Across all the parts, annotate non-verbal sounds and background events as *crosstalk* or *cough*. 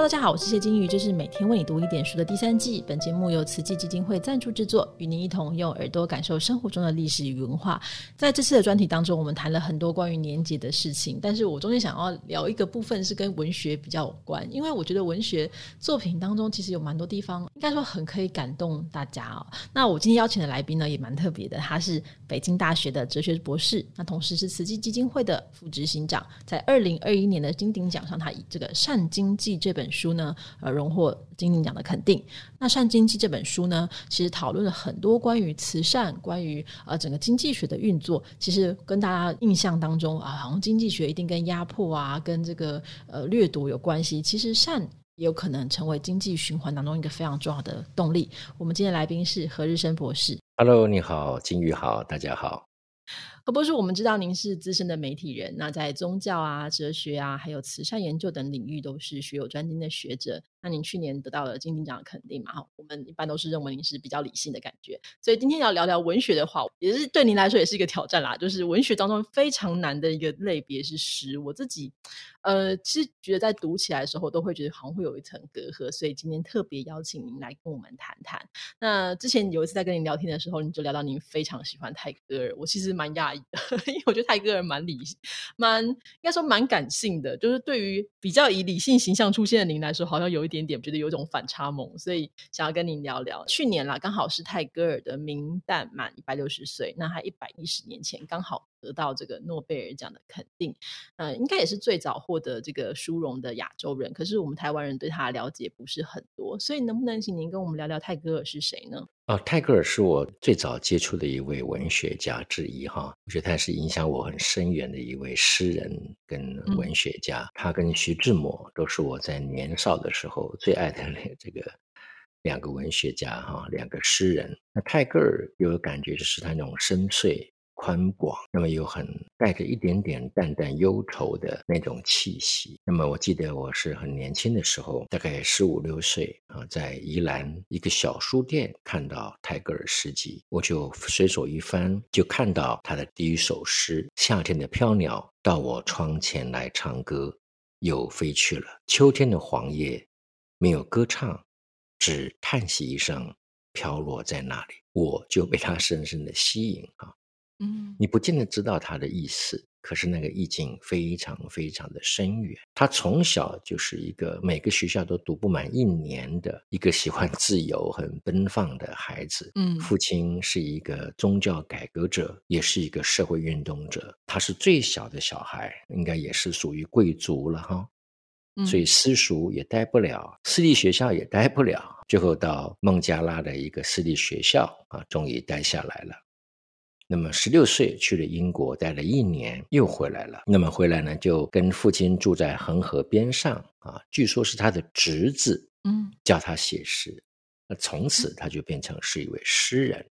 大家好，我是谢金鱼，这是每天为你读一点书的第三季。本节目由慈济基金会赞助制作，与您一同用耳朵感受生活中的历史与文化。在这次的专题当中，我们谈了很多关于年节的事情，但是我中间想要聊一个部分是跟文学比较有关，因为我觉得文学作品当中其实有蛮多地方，应该说很可以感动大家哦。那我今天邀请的来宾呢，也蛮特别的，他是北京大学的哲学博士，那同时是慈济基金会的副执行长，在二零二一年的金鼎奖上，他以这个善经济这本书呢，呃，荣获金鼎奖的肯定。那《善经济》这本书呢，其实讨论了很多关于慈善、关于呃整个经济学的运作。其实跟大家印象当中啊，好像经济学一定跟压迫啊、跟这个呃掠夺有关系。其实善也有可能成为经济循环当中一个非常重要的动力。我们今天来宾是何日生博士。Hello，你好，金玉好，大家好。何博士，我们知道您是资深的媒体人，那在宗教啊、哲学啊，还有慈善研究等领域都是学有专精的学者。那您去年得到了金鼎奖的肯定嘛？哈，我们一般都是认为您是比较理性的感觉，所以今天要聊聊文学的话，也是对您来说也是一个挑战啦。就是文学当中非常难的一个类别是诗，我自己呃，其实觉得在读起来的时候，都会觉得好像会有一层隔阂，所以今天特别邀请您来跟我们谈谈。那之前有一次在跟您聊天的时候，你就聊到您非常喜欢泰戈尔，我其实蛮讶异的，*laughs* 因为我觉得泰戈尔蛮理，蛮应该说蛮感性的，就是对于比较以理性形象出现的您来说，好像有一点点觉得有种反差萌，所以想要跟您聊聊。去年啦，刚好是泰戈尔的名旦满一百六十岁，那他一百一十年前刚好得到这个诺贝尔奖的肯定，呃，应该也是最早获得这个殊荣的亚洲人。可是我们台湾人对他的了解不是很多，所以能不能请您跟我们聊聊泰戈尔是谁呢？啊，泰戈尔是我最早接触的一位文学家之一哈，我觉得他是影响我很深远的一位诗人跟文学家。他跟徐志摩都是我在年少的时候最爱的这个两个文学家哈，两个诗人。那泰戈尔给我感觉就是他那种深邃。宽广，那么有很带着一点点淡淡忧愁的那种气息。那么我记得我是很年轻的时候，大概十五六岁啊，在宜兰一个小书店看到泰戈尔诗集，我就随手一翻，就看到他的第一首诗《夏天的飘鸟到我窗前来唱歌，又飞去了。秋天的黄叶没有歌唱，只叹息一声，飘落在那里。我就被他深深的吸引啊。嗯，你不见得知道他的意思，可是那个意境非常非常的深远。他从小就是一个每个学校都读不满一年的一个喜欢自由、很奔放的孩子。嗯父亲是一个宗教改革者，也是一个社会运动者。他是最小的小孩，应该也是属于贵族了哈。嗯所以私塾也待不了，私立学校也待不了，最后到孟加拉的一个私立学校啊，终于待下来了。那么十六岁去了英国，待了一年，又回来了。那么回来呢，就跟父亲住在恒河边上啊，据说是他的侄子嗯教他写诗，那从此他就变成是一位诗人。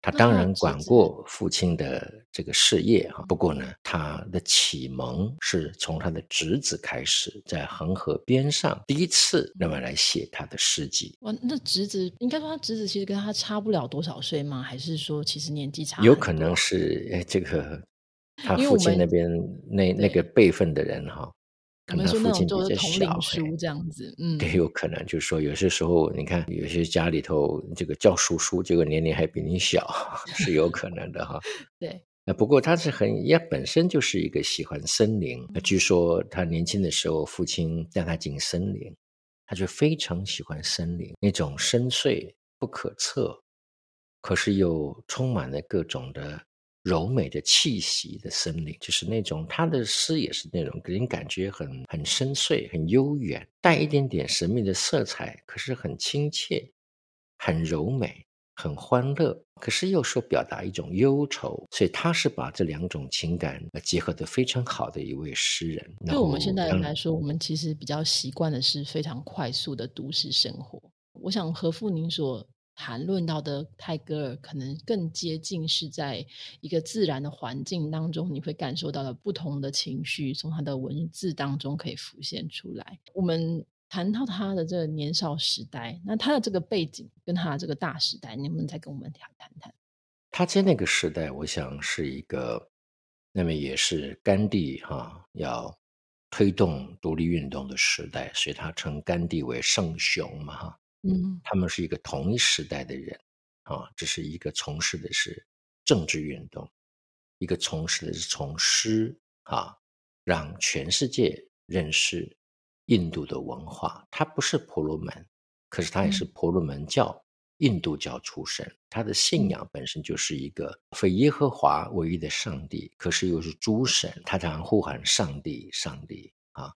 他当然管过父亲的这个事业哈，不过呢，他的启蒙是从他的侄子开始，在恒河边上第一次那么来写他的诗集。哇，那侄子应该说他侄子其实跟他差不了多少岁吗？还是说其实年纪差？有可能是哎，这个他父亲那边那那个辈分的人哈，可能父亲比较小，同龄哎书这样子，嗯，对，有可能就是说，有些时候你看，有些家里头这个叫叔叔，结果年龄还比你小，*laughs* 是有可能的哈。*laughs* 对，呃，不过他是很也本身就是一个喜欢森林。据说他年轻的时候，父亲带他进森林，他就非常喜欢森林那种深邃不可测，可是又充满了各种的柔美的气息的森林，就是那种他的诗也是那种给人感觉很很深邃、很悠远，带一点点神秘的色彩，可是很亲切、很柔美。很欢乐，可是又说表达一种忧愁，所以他是把这两种情感呃结合的非常好的一位诗人。对我们现代人来说，我们其实比较习惯的是非常快速的都市生活。我想何富您所谈论到的泰戈尔，可能更接近是在一个自然的环境当中，你会感受到的不同的情绪，从他的文字当中可以浮现出来。我们谈到他的这个年少时代，那他的这个背景跟他的这个大时代，你能不能再跟我们谈谈谈？他在那个时代，我想是一个，那么也是甘地哈、要推动独立运动的时代，所以他称甘地为圣雄嘛，哈，嗯，他们是一个同一时代的人，啊，这是一个从事的是政治运动，一个从事的是从诗啊，让全世界认识印度的文化。他不是婆罗门，可是他也是婆罗门教。印度教出身，他的信仰本身就是一个非耶和华唯一的上帝，可是又是诸神，他常呼喊上帝，上帝啊！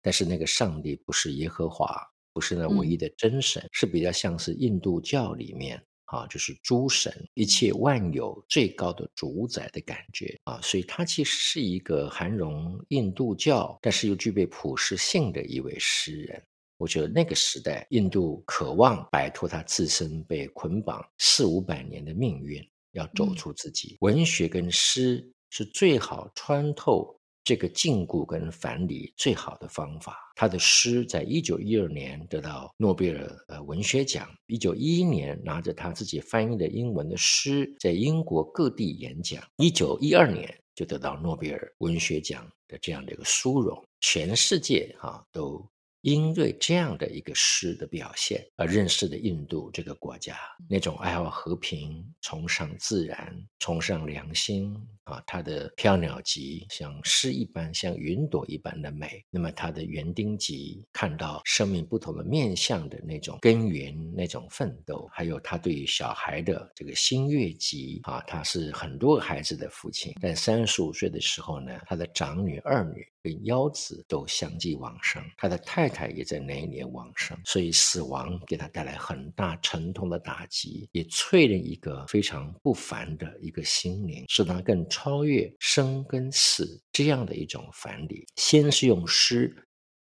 但是那个上帝不是耶和华，不是那唯一的真神，是比较像是印度教里面啊，就是诸神一切万有最高的主宰的感觉啊，所以他其实是一个含容印度教，但是又具备普世性的一位诗人。我觉得那个时代，印度渴望摆脱他自身被捆绑四五百年的命运，要走出自己。文学跟诗是最好穿透这个禁锢跟樊篱最好的方法。他的诗在一九一二年得到诺贝尔呃文学奖，一九一一年拿着他自己翻译的英文的诗在英国各地演讲，一九一二年就得到诺贝尔文学奖的这样的一个殊荣。全世界哈都。因为这样的一个诗的表现而认识的印度这个国家，那种爱好和平、崇尚自然、崇尚良心啊，它的飘鸟集像诗一般，像云朵一般的美。那么它的园丁集看到生命不同的面相的那种根源、那种奋斗，还有他对于小孩的这个新月集啊，他是很多孩子的父亲，在三十五岁的时候呢，他的长女、二女。跟幺子都相继往生，他的太太也在那一年往生，所以死亡给他带来很大沉痛的打击，也淬炼一个非常不凡的一个心灵，使他更超越生跟死这样的一种藩篱。先是用诗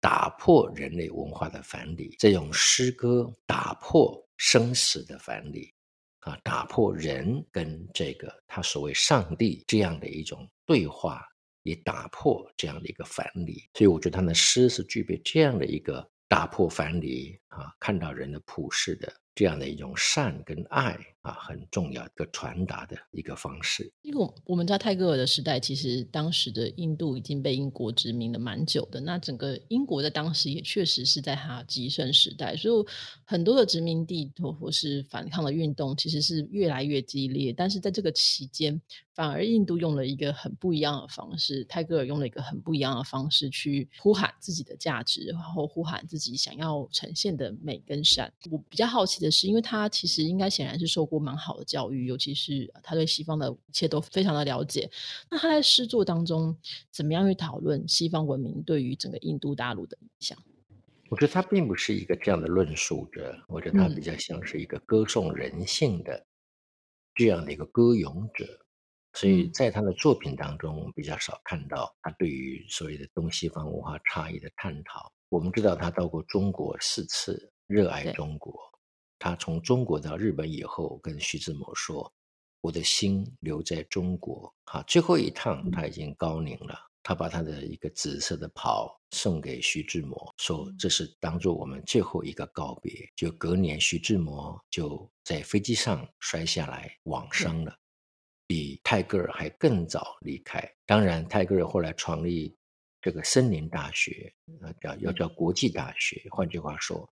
打破人类文化的藩篱，再用诗歌打破生死的藩篱，啊，打破人跟这个他所谓上帝这样的一种对话。也打破这样的一个藩篱，所以我觉得他的诗是具备这样的一个打破藩篱啊，看到人的普世的。这样的一种善跟爱啊，很重要的传达的一个方式。因为我们在泰戈尔的时代，其实当时的印度已经被英国殖民了蛮久的。那整个英国在当时也确实是在他极盛时代，所以很多的殖民地或是反抗的运动，其实是越来越激烈。但是在这个期间，反而印度用了一个很不一样的方式，泰戈尔用了一个很不一样的方式去呼喊自己的价值，然后呼喊自己想要呈现的美跟善。我比较好奇的。是因为他其实应该显然是受过蛮好的教育，尤其是他对西方的一切都非常的了解。那他在诗作当中怎么样去讨论西方文明对于整个印度大陆的影响？我觉得他并不是一个这样的论述者，我觉得他比较像是一个歌颂人性的这样的一个歌咏者。所以在他的作品当中，比较少看到他对于所谓的东西方文化差异的探讨。我们知道他到过中国四次，热爱中国。他从中国到日本以后，跟徐志摩说：“我的心留在中国。”哈，最后一趟他已经高龄了，他把他的一个紫色的袍送给徐志摩，说：“这是当做我们最后一个告别。”就隔年，徐志摩就在飞机上摔下来，往生了，比泰戈尔还更早离开。当然，泰戈尔后来创立这个森林大学，呃，叫要叫国际大学。换句话说。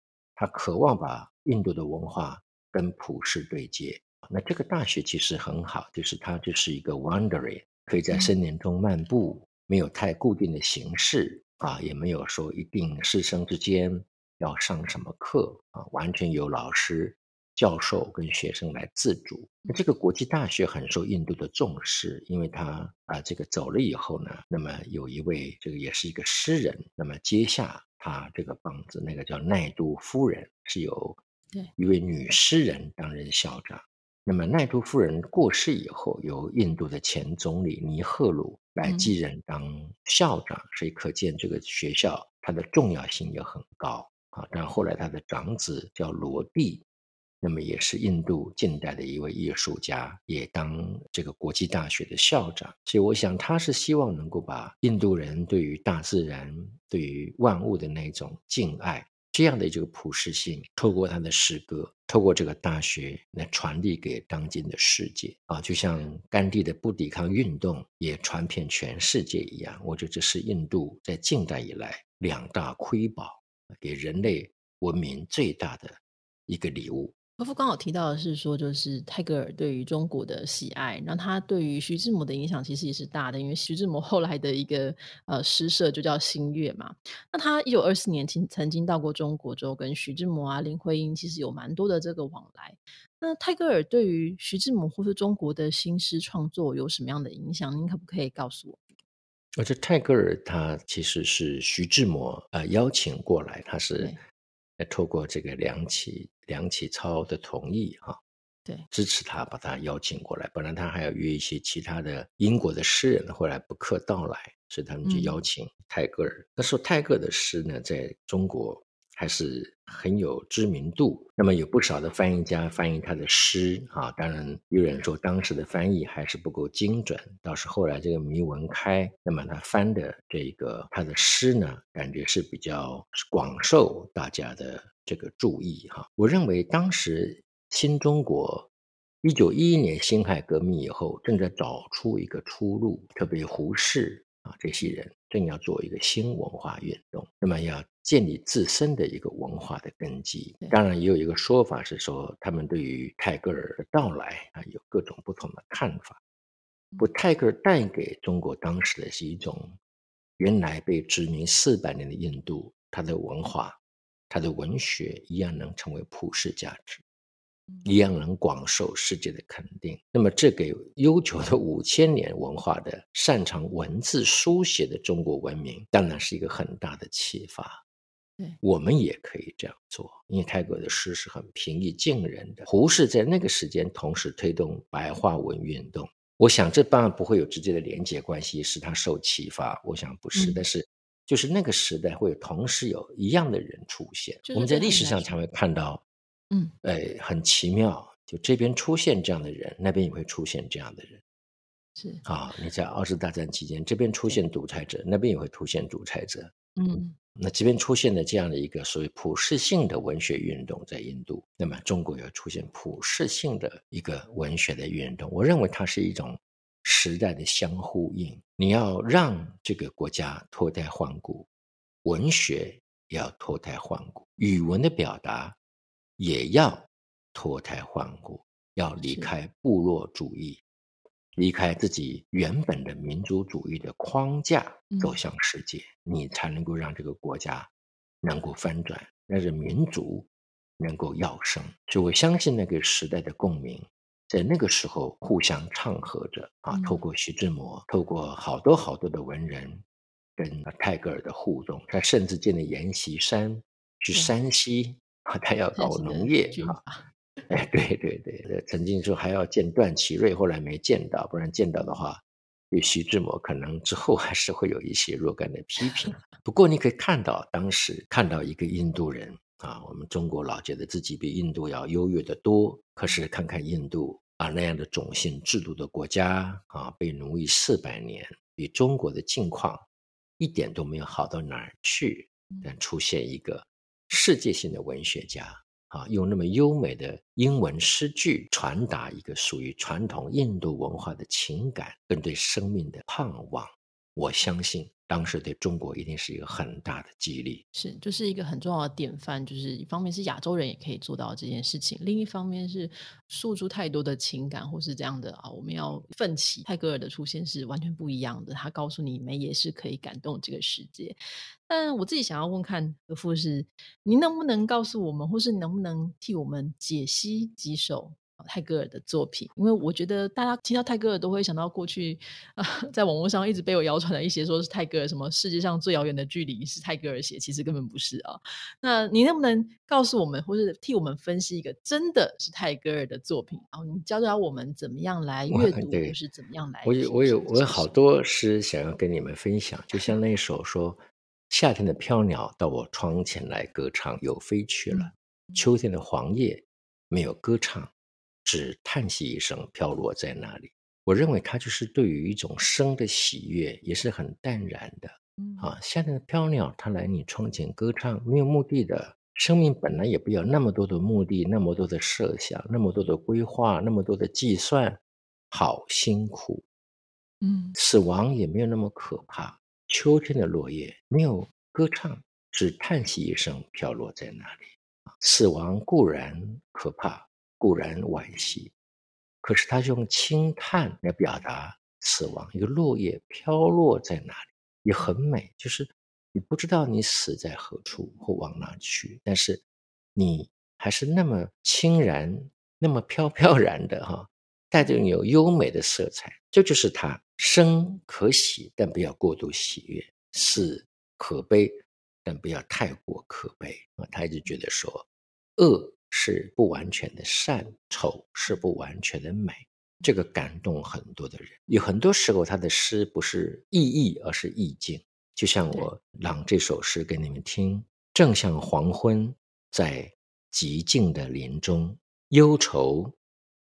他渴望把印度的文化跟普世对接。那这个大学其实很好，就是它就是一个 wandering，可以在森林中漫步，没有太固定的形式啊，也没有说一定师生之间要上什么课啊，完全由老师、教授跟学生来自主。那这个国际大学很受印度的重视，因为他啊这个走了以后呢，那么有一位这个也是一个诗人，那么接下。他这个帮子，那个叫奈杜夫人，是由一位女诗人担任校长。那么奈杜夫人过世以后，由印度的前总理尼赫鲁来继任当校长，所以可见这个学校它的重要性也很高啊。但后来他的长子叫罗蒂。那么也是印度近代的一位艺术家，也当这个国际大学的校长。所以我想，他是希望能够把印度人对于大自然、对于万物的那种敬爱，这样的这个普世性，透过他的诗歌，透过这个大学来传递给当今的世界啊，就像甘地的不抵抗运动也传遍全世界一样。我觉得这是印度在近代以来两大瑰宝，给人类文明最大的一个礼物。伯父刚好提到的是说，就是泰戈尔对于中国的喜爱，那他对于徐志摩的影响其实也是大的，因为徐志摩后来的一个呃诗社就叫新月嘛。那他一九二四年曾曾经到过中国之后，跟徐志摩啊、林徽因其实有蛮多的这个往来。那泰戈尔对于徐志摩或是中国的新诗创作有什么样的影响？您可不可以告诉我？而且泰戈尔他其实是徐志摩呃邀请过来，他是。透过这个梁启梁启超的同意，哈，对，支持他把他邀请过来。本来他还要约一些其他的英国的诗人，后来不克到来，所以他们就邀请泰戈尔。那时候泰戈尔的诗呢，在中国。还是很有知名度。那么有不少的翻译家翻译他的诗啊，当然有人说当时的翻译还是不够精准。倒是后来这个迷文开，那么他翻的这个他的诗呢，感觉是比较广受大家的这个注意哈。我认为当时新中国一九一一年辛亥革命以后，正在找出一个出路，特别胡适啊这些人正要做一个新文化运动，那么要。建立自身的一个文化的根基，当然也有一个说法是说，他们对于泰戈尔的到来啊有各种不同的看法。不，泰戈尔带给中国当时的是一种原来被殖民四百年的印度，它的文化、它的文学一样能成为普世价值，一样能广受世界的肯定。那么，这给悠久的五千年文化的擅长文字书写的中国文明，当然是一个很大的启发。我们也可以这样做，因为泰戈尔的诗是很平易近人的。胡适在那个时间同时推动白话文运动，我想这当然不会有直接的连结关系，是他受启发。我想不是，但是就是那个时代会同时有一样的人出现。我们在历史上才会看到，嗯，哎，很奇妙，就这边出现这样的人，那边也会出现这样的人。是啊，你在二次大战期间，这边出现独裁者，那边也会出现独裁者。嗯。那这边出现了这样的一个所谓普世性的文学运动，在印度，那么中国要出现普世性的一个文学的运动，我认为它是一种时代的相呼应。你要让这个国家脱胎换骨，文学也要脱胎换骨，语文的表达也要脱胎换骨，要离开部落主义。离开自己原本的民族主义的框架，走向世界，你才能够让这个国家能够翻转，让这民族能够要生。所以我相信那个时代的共鸣，在那个时候互相唱和着啊。透过徐志摩，透过好多好多的文人跟泰戈尔的互动，他甚至进了阎锡山去山西啊，他要搞农业啊。*laughs* 哎，对对对，曾经说还要见段祺瑞，后来没见到，不然见到的话，对徐志摩可能之后还是会有一些若干的批评。不过你可以看到，当时看到一个印度人啊，我们中国老觉得自己比印度要优越的多，可是看看印度啊那样的种姓制度的国家啊，被奴役四百年，比中国的境况一点都没有好到哪儿去，但出现一个世界性的文学家。啊，用那么优美的英文诗句传达一个属于传统印度文化的情感跟对生命的盼望，我相信当时对中国一定是一个很大的激励。是，就是一个很重要的典范。就是一方面是亚洲人也可以做到这件事情，另一方面是诉诸太多的情感或是这样的啊，我们要奋起。泰戈尔的出现是完全不一样的，他告诉你们也是可以感动这个世界。但我自己想要问看何富是，您能不能告诉我们，或是能不能替我们解析几首泰戈尔的作品？因为我觉得大家听到泰戈尔都会想到过去啊，*laughs* 在网络上一直被我谣传的一些，说是泰戈尔什么世界上最遥远的距离是泰戈尔写，其实根本不是啊。那你能不能告诉我们，或是替我们分析一个真的是泰戈尔的作品？然后你教教我们怎么样来阅读，或是怎么样来？我有我有我有好多诗想要跟你们分享，就像那首说。夏天的飘鸟到我窗前来歌唱，又飞去了。秋天的黄叶没有歌唱，只叹息一声，飘落在那里。我认为它就是对于一种生的喜悦，也是很淡然的。啊，夏天的飘鸟，它来你窗前歌唱，没有目的的，生命本来也不要那么多的目的，那么多的设想，那么多的规划，那么多的计算，好辛苦。嗯，死亡也没有那么可怕。秋天的落叶没有歌唱，只叹息一声，飘落在那里。死亡固然可怕，固然惋惜，可是他用轻叹来表达死亡。一个落叶飘落在哪里，也很美，就是。你不知道你死在何处或往哪去，但是你还是那么轻然、那么飘飘然的哈，带着有优美的色彩。这就是他生可喜，但不要过度喜悦；死可悲，但不要太过可悲啊。他一直觉得说，恶是不完全的善，丑是不完全的美。这个感动很多的人。有很多时候，他的诗不是意义，而是意境。就像我朗这首诗给你们听，正像黄昏，在寂静的林中，忧愁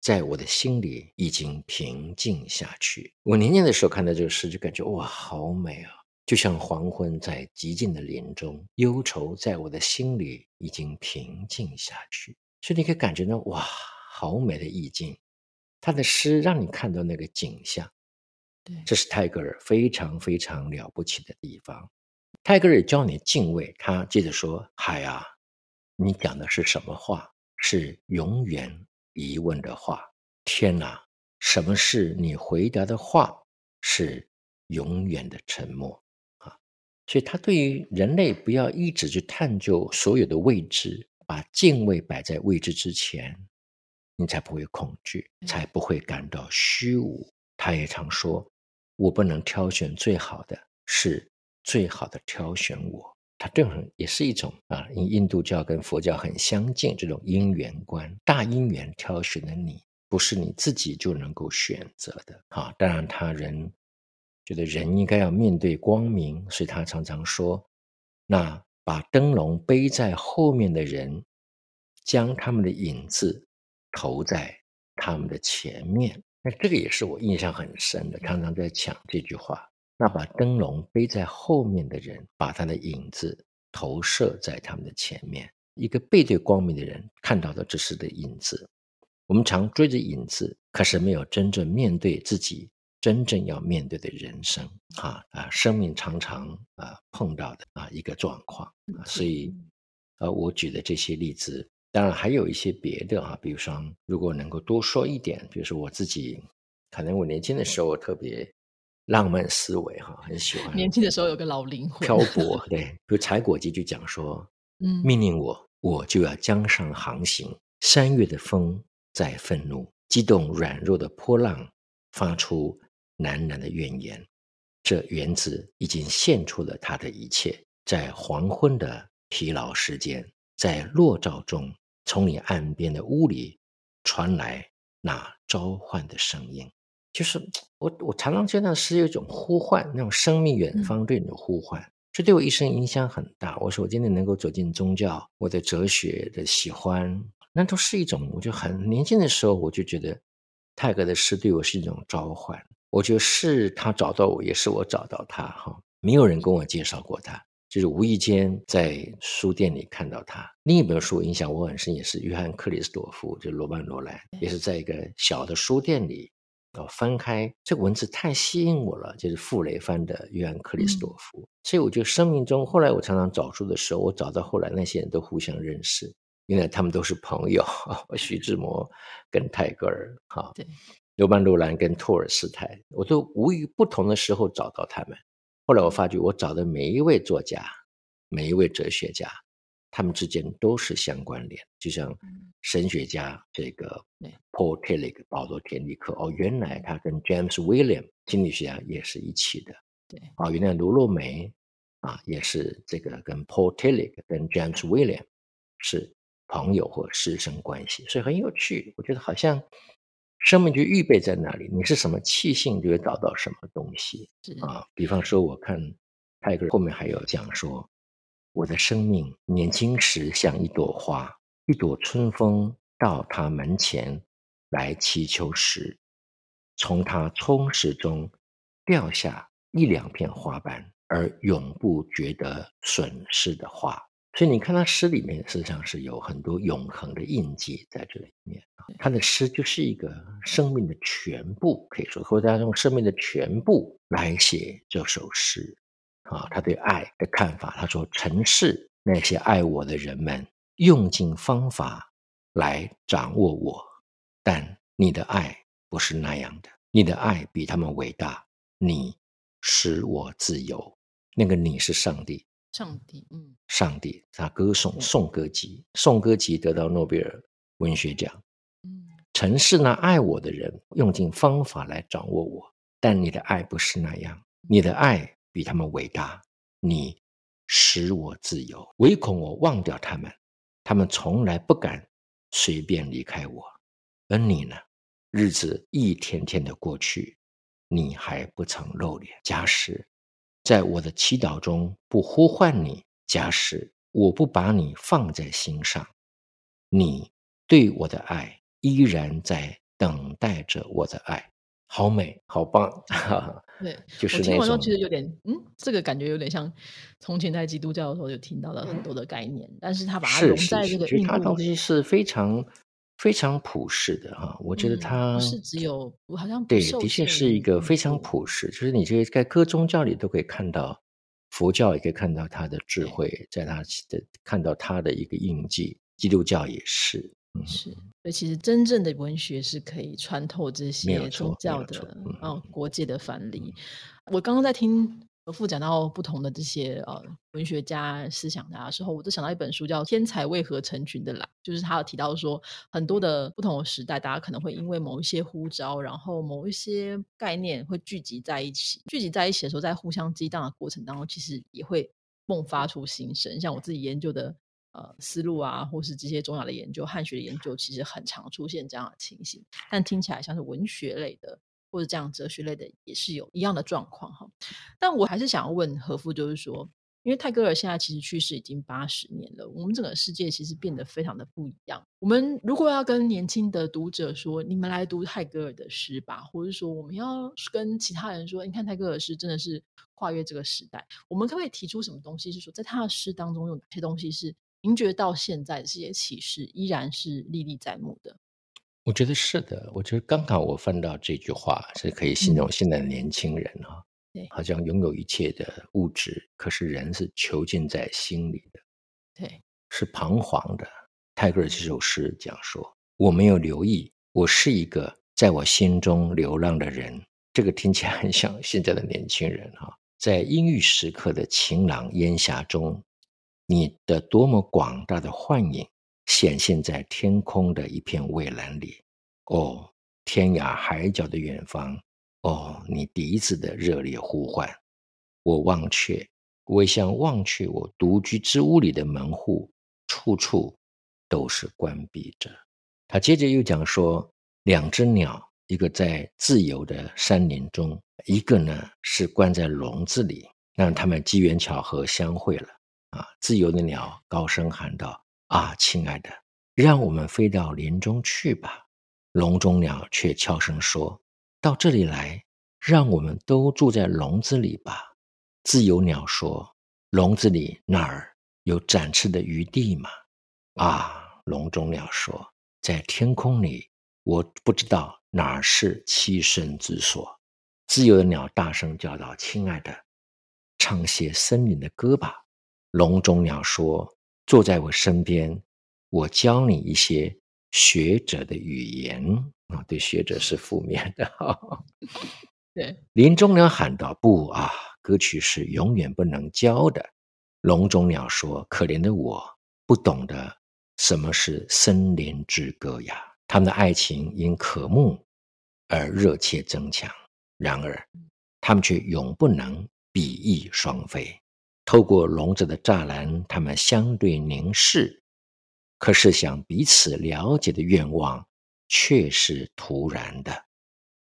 在我的心里已经平静下去。我年轻的时候看到这个诗，就感觉哇，好美啊！就像黄昏在寂静的林中，忧愁在我的心里已经平静下去。所以你可以感觉到哇，好美的意境。他的诗让你看到那个景象。这是泰戈尔非常非常了不起的地方。泰戈尔教你敬畏，他接着说：“海啊，你讲的是什么话？是永远疑问的话。天哪，什么是你回答的话？是永远的沉默啊！所以，他对于人类不要一直去探究所有的未知，把敬畏摆在未知之前，你才不会恐惧，才不会感到虚无。他也常说。”我不能挑选最好的，是最好的挑选我。它这种也是一种啊，因印度教跟佛教很相近，这种因缘观，大因缘挑选的你，不是你自己就能够选择的啊。当然，他人觉得人应该要面对光明，所以他常常说：那把灯笼背在后面的人，将他们的影子投在他们的前面。那这个也是我印象很深的，常常在讲这句话。那把灯笼背在后面的人，把他的影子投射在他们的前面。一个背对光明的人看到的只是的影子。我们常追着影子，可是没有真正面对自己真正要面对的人生。啊啊，生命常常啊碰到的啊一个状况。所以，呃，我举的这些例子。当然还有一些别的啊，比如说，如果能够多说一点，比如说我自己，可能我年轻的时候特别浪漫思维哈，很喜欢。年轻的时候有个老灵魂漂泊，*laughs* 对，比如柴果基就讲说，嗯，命令我，我就要江上航行。三月的风在愤怒，激动软弱的波浪，发出喃喃的怨言。这园子已经献出了他的一切，在黄昏的疲劳时间，在落照中。从你岸边的屋里传来那召唤的声音，就是我我常常觉得是有一种呼唤，那种生命远方对你的呼唤，这对我一生影响很大。我说我今天能够走进宗教，我的哲学的喜欢，那都是一种，我就很年轻的时候我就觉得泰戈的诗对我是一种召唤。我觉得是他找到我，也是我找到他。哈，没有人跟我介绍过他。就是无意间在书店里看到他。另一本书影响我很深，也是约翰克里斯朵夫，就罗曼罗兰，也是在一个小的书店里，哦，翻开这个文字太吸引我了，就是傅雷翻的约翰克里斯朵夫。所以我觉得生命中，后来我常常找书的时候，我找到后来那些人都互相认识，原来他们都是朋友，*laughs* 徐志摩跟泰戈尔，哈，对，罗曼罗兰跟托尔斯泰，我都无于不同的时候找到他们。后来我发觉，我找的每一位作家、每一位哲学家，他们之间都是相关联。就像神学家这个 Paul Tillich 保罗·田利克，哦，原来他跟 James William 心理学家也是一起的。对，哦，原来卢洛梅啊，也是这个跟 Paul Tillich 跟 James William 是朋友或师生关系，所以很有趣。我觉得好像。生命就预备在那里，你是什么气性，就会找到什么东西啊。比方说，我看泰戈尔后面还有讲说，我的生命年轻时像一朵花，一朵春风到他门前来祈求时，从他充实中掉下一两片花瓣，而永不觉得损失的花。所以你看他诗里面实际上是有很多永恒的印记在这里面啊。他的诗就是一个生命的全部，可以说，或者他用生命的全部来写这首诗啊。他对爱的看法，他说：“尘世那些爱我的人们，用尽方法来掌握我，但你的爱不是那样的，你的爱比他们伟大，你使我自由。那个你是上帝。”上帝，嗯，上帝，他歌颂颂歌集，颂歌集得到诺贝尔文学奖。嗯，城市那爱我的人用尽方法来掌握我，但你的爱不是那样，你的爱比他们伟大，你使我自由，唯恐我忘掉他们，他们从来不敢随便离开我，而你呢？日子一天天的过去，你还不曾露脸。假使。在我的祈祷中不呼唤你，假使我不把你放在心上，你对我的爱依然在等待着我的爱，好美，好棒！*laughs* 对，就是那种。其实有点，嗯，这个感觉有点像从前在基督教的时候就听到了很多的概念，但是他把它融在这个其实它东西是非常。非常普世的哈，我觉得他是只有我好像对，的确是一个非常普世，就是你这个在各宗教里都可以看到，佛教也可以看到他的智慧，在他的看到他的一个印记，基督教也是，是，所以其实真正的文学是可以穿透这些宗教的啊国界的藩篱。我刚刚在听。和父讲到不同的这些呃文学家思想的时候，我就想到一本书叫《天才为何成群的来》，就是他有提到说，很多的不同的时代，大家可能会因为某一些呼召，然后某一些概念会聚集在一起，聚集在一起的时候，在互相激荡的过程当中，其实也会迸发出新生。像我自己研究的呃思路啊，或是这些重要的研究、汉学的研究，其实很常出现这样的情形，但听起来像是文学类的。或者这样哲学类的也是有一样的状况哈，但我还是想要问何夫，就是说，因为泰戈尔现在其实去世已经八十年了，我们整个世界其实变得非常的不一样。我们如果要跟年轻的读者说，你们来读泰戈尔的诗吧，或者说我们要跟其他人说，你看泰戈尔诗真的是跨越这个时代，我们可不可以提出什么东西？是说在他的诗当中有哪些东西是您觉得到现在这些启示依然是历历在目的？我觉得是的，我觉得刚刚我翻到这句话是可以形容现在的年轻人哈，对，好像拥有一切的物质，可是人是囚禁在心里的，对，是彷徨的。泰戈尔这首诗讲说，我没有留意，我是一个在我心中流浪的人。这个听起来很像现在的年轻人哈，在阴郁时刻的晴朗烟霞中，你的多么广大的幻影。显现在天空的一片蔚蓝里，哦，天涯海角的远方，哦，你笛子的热烈呼唤，我忘却，我也想忘却我独居之屋里的门户，处处都是关闭着。他接着又讲说，两只鸟，一个在自由的山林中，一个呢是关在笼子里，让他们机缘巧合相会了。啊，自由的鸟高声喊道。啊，亲爱的，让我们飞到林中去吧。笼中鸟却悄声说：“到这里来，让我们都住在笼子里吧。”自由鸟说：“笼子里哪儿有展翅的余地吗？”啊，笼中鸟说：“在天空里，我不知道哪儿是栖身之所。”自由的鸟大声叫道：“亲爱的，唱些森林的歌吧。”笼中鸟说。坐在我身边，我教你一些学者的语言啊，对学者是负面的。*laughs* 对，林中鸟喊道：“不啊，歌曲是永远不能教的。”笼中鸟说：“可怜的我，不懂得什么是森林之歌呀。”他们的爱情因渴慕而热切增强，然而他们却永不能比翼双飞。透过笼子的栅栏，他们相对凝视，可是想彼此了解的愿望却是突然的。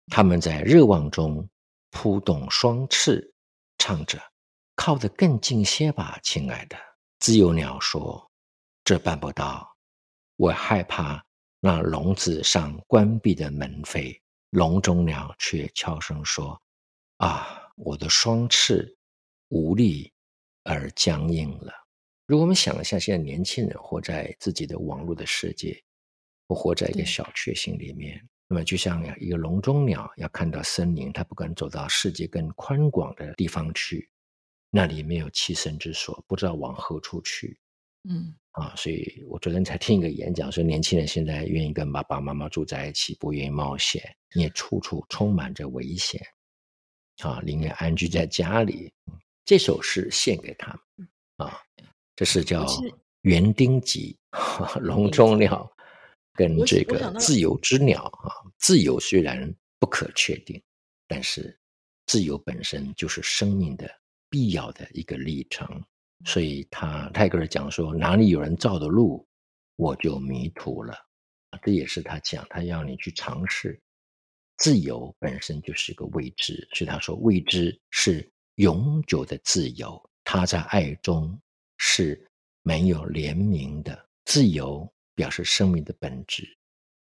他们在热望中扑动双翅，唱着：“靠得更近些吧，亲爱的。”自由鸟说：“这办不到，我害怕那笼子上关闭的门扉。”笼中鸟却悄声说：“啊，我的双翅无力。”而僵硬了。如果我们想一下，现在年轻人活在自己的网络的世界，或活在一个小确幸里面，那么就像一个笼中鸟，要看到森林，它不敢走到世界更宽广的地方去，那里没有栖身之所，不知道往何处去。嗯，啊，所以我昨天才听一个演讲，说年轻人现在愿意跟爸爸妈妈住在一起，不愿意冒险，也处处充满着危险，啊，宁愿安居在家里。这首诗献给他们，啊。这是叫园丁集，笼中鸟跟这个自由之鸟啊。自由虽然不可确定，但是自由本身就是生命的必要的一个历程。所以他泰戈尔讲说，哪里有人造的路，我就迷途了。这也是他讲，他要你去尝试。自由本身就是一个未知，所以他说未知是永久的自由。他在爱中。是没有怜悯的自由，表示生命的本质。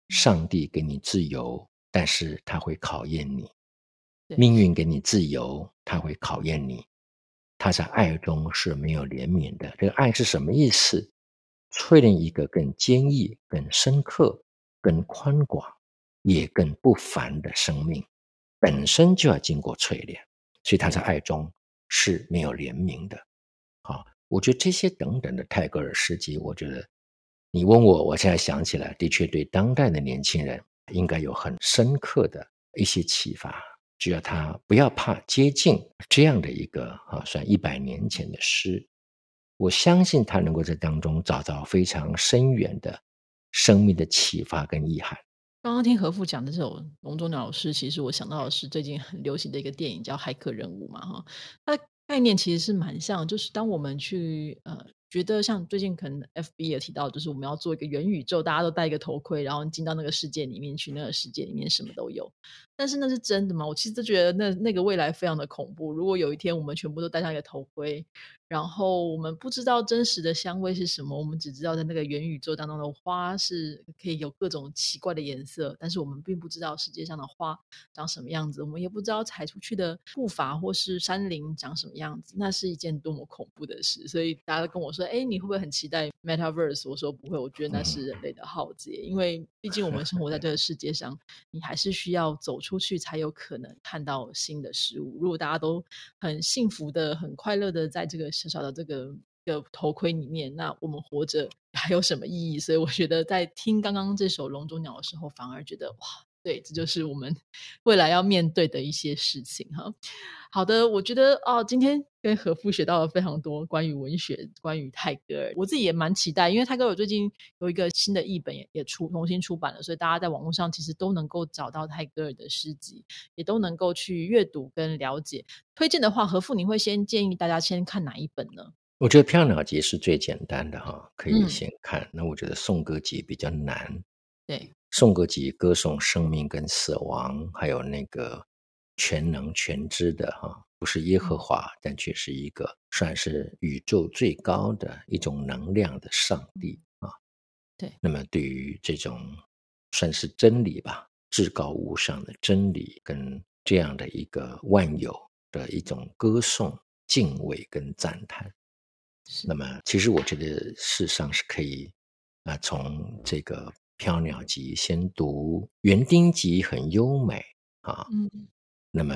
上帝给你自由，但是他会考验你；命运给你自由，他会考验你。他在爱中是没有怜悯的。这个爱是什么意思？淬炼一个更坚毅、更深刻、更宽广，也更不凡的生命，本身就要经过淬炼。所以他在爱中是没有怜悯的。好。我觉得这些等等的泰戈尔诗集，我觉得你问我，我现在想起来，的确对当代的年轻人应该有很深刻的一些启发。只要他不要怕接近这样的一个啊，算一百年前的诗，我相信他能够在当中找到非常深远的生命的启发跟意涵。刚刚听何父讲的这首《笼中鸟》诗，其实我想到的是最近很流行的一个电影叫《骇客任务》嘛，哈，它。概念其实是蛮像，就是当我们去呃，觉得像最近可能 F B 也提到，就是我们要做一个元宇宙，大家都戴一个头盔，然后进到那个世界里面去，那个世界里面什么都有。但是那是真的吗？我其实都觉得那那个未来非常的恐怖。如果有一天我们全部都戴上一个头盔，然后我们不知道真实的香味是什么，我们只知道在那个元宇宙当中的花是可以有各种奇怪的颜色，但是我们并不知道世界上的花长什么样子，我们也不知道踩出去的步伐或是山林长什么样子，那是一件多么恐怖的事。所以大家都跟我说：“哎，你会不会很期待 Metaverse？” 我说：“不会，我觉得那是人类的浩劫，因为毕竟我们生活在这个世界上，你还是需要走出去才有可能看到新的事物。如果大家都很幸福的、很快乐的在这个。”小小的这个的头盔里面，那我们活着 *laughs* 还有什么意义？所以我觉得，在听刚刚这首《笼中鸟》的时候，反而觉得哇，对，这就是我们 *laughs* 未来要面对的一些事情哈。好的，我觉得哦，今天跟何父学到了非常多关于文学、关于泰戈尔，我自己也蛮期待，因为泰戈尔最近有一个新的译本也也出重新出版了，所以大家在网络上其实都能够找到泰戈尔的诗集，也都能够去阅读跟了解。推荐的话，何父你会先建议大家先看哪一本呢？我觉得《飘鸟集》是最简单的哈，可以先看。那我觉得《颂歌集》比较难。对，《颂歌集》歌颂生命跟死亡，还有那个。全能全知的哈，不是耶和华，但却是一个算是宇宙最高的一种能量的上帝啊。对，那么对于这种算是真理吧，至高无上的真理，跟这样的一个万有的一种歌颂、敬畏跟赞叹。那么，其实我觉得事实上是可以啊，从这个飘鸟集先读园丁集，很优美啊。嗯。那么，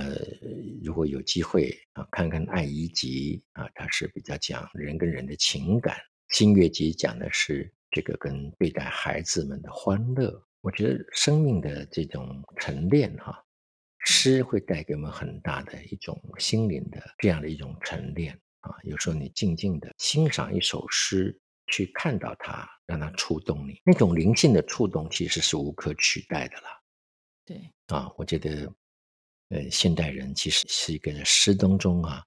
如果有机会啊，看看《爱遗集》啊，它是比较讲人跟人的情感；《新月集》讲的是这个跟对待孩子们的欢乐。我觉得生命的这种沉淀哈，诗会带给我们很大的一种心灵的这样的一种沉淀啊。有时候你静静的欣赏一首诗，去看到它，让它触动你，那种灵性的触动其实是无可取代的了。对啊，我觉得。呃，现代人其实是一个诗当中啊，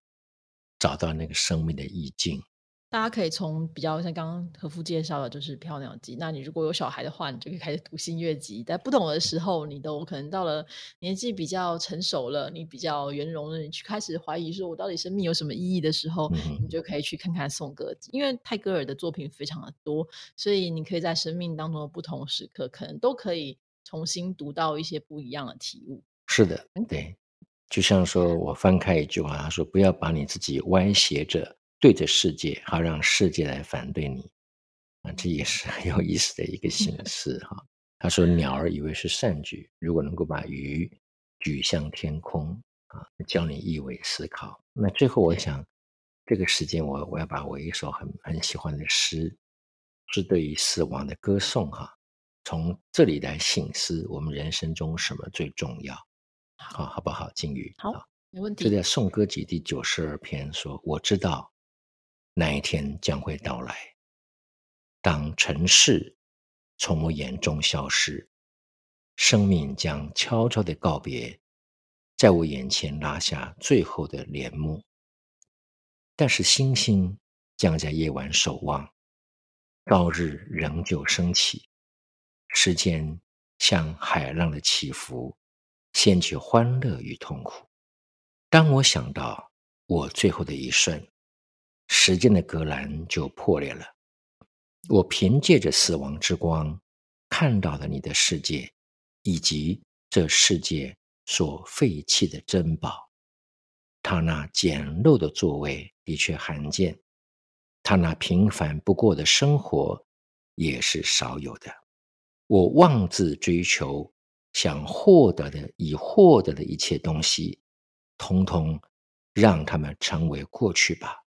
找到那个生命的意境。大家可以从比较像刚刚和夫介绍的，就是《漂亮集》。那你如果有小孩的话，你就可以开始读《新月集》。在不同的时候，你都可能到了年纪比较成熟了，你比较圆融了，你去开始怀疑说我到底生命有什么意义的时候，你就可以去看看《颂歌集》。因为泰戈尔的作品非常的多，所以你可以在生命当中的不同时刻，可能都可以重新读到一些不一样的体悟。是的，对，就像说我翻开一句话，他说：“不要把你自己歪斜着对着世界，好让世界来反对你啊，这也是很有意思的一个形式哈。他说：“鸟儿以为是善举，如果能够把鱼举向天空啊，教你意味思考。那最后，我想这个时间，我我要把我一首很很喜欢的诗，是对于死亡的歌颂哈。从这里来醒思，我们人生中什么最重要？好，好不好？金鱼，好，没问题。这在《颂歌集》第九十二篇说：我知道那一天将会到来，当尘世。”从我眼中消失，生命将悄悄的告别，在我眼前拉下最后的帘幕。但是星星将在夜晚守望，朝日仍旧升起。时间像海浪的起伏，掀起欢乐与痛苦。当我想到我最后的一瞬，时间的隔栏就破裂了。我凭借着死亡之光，看到了你的世界，以及这世界所废弃的珍宝。他那简陋的座位的确罕见，他那平凡不过的生活也是少有的。我妄自追求，想获得的已获得的一切东西，通通让他们成为过去吧。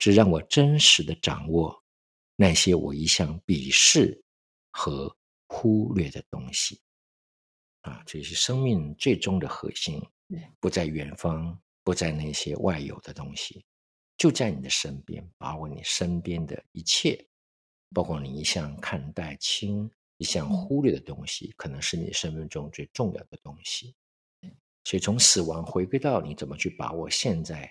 只让我真实的掌握。那些我一向鄙视和忽略的东西，啊，这是生命最终的核心，不在远方，不在那些外有的东西，就在你的身边，把握你身边的一切，包括你一向看待轻、一向忽略的东西，可能是你生命中最重要的东西。所以，从死亡回归到你怎么去把握现在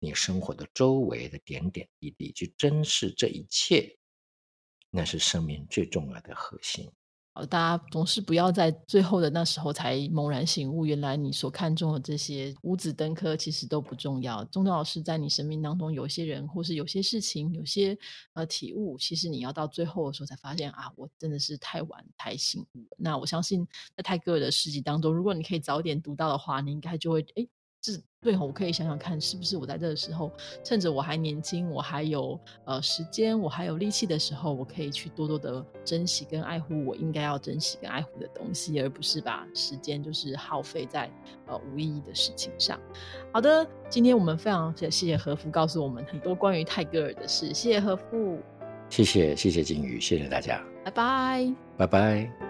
你生活的周围的点点滴滴，去珍视这一切。那是生命最重要的核心。好，大家总是不要在最后的那时候才猛然醒悟，原来你所看中的这些五子登科其实都不重要。重要的是在你生命当中，有些人或是有些事情，有些呃体悟，其实你要到最后的时候才发现啊，我真的是太晚太醒悟了。那我相信在泰戈尔的诗集当中，如果你可以早点读到的话，你应该就会哎。是对我可以想想看，是不是我在这个时候，趁着我还年轻，我还有呃时间，我还有力气的时候，我可以去多多的珍惜跟爱护我应该要珍惜跟爱护的东西，而不是把时间就是耗费在呃无意义的事情上。好的，今天我们非常谢谢何夫告诉我们很多关于泰戈尔的事，谢谢何夫，谢谢谢谢金鱼，谢谢大家，拜拜，拜拜。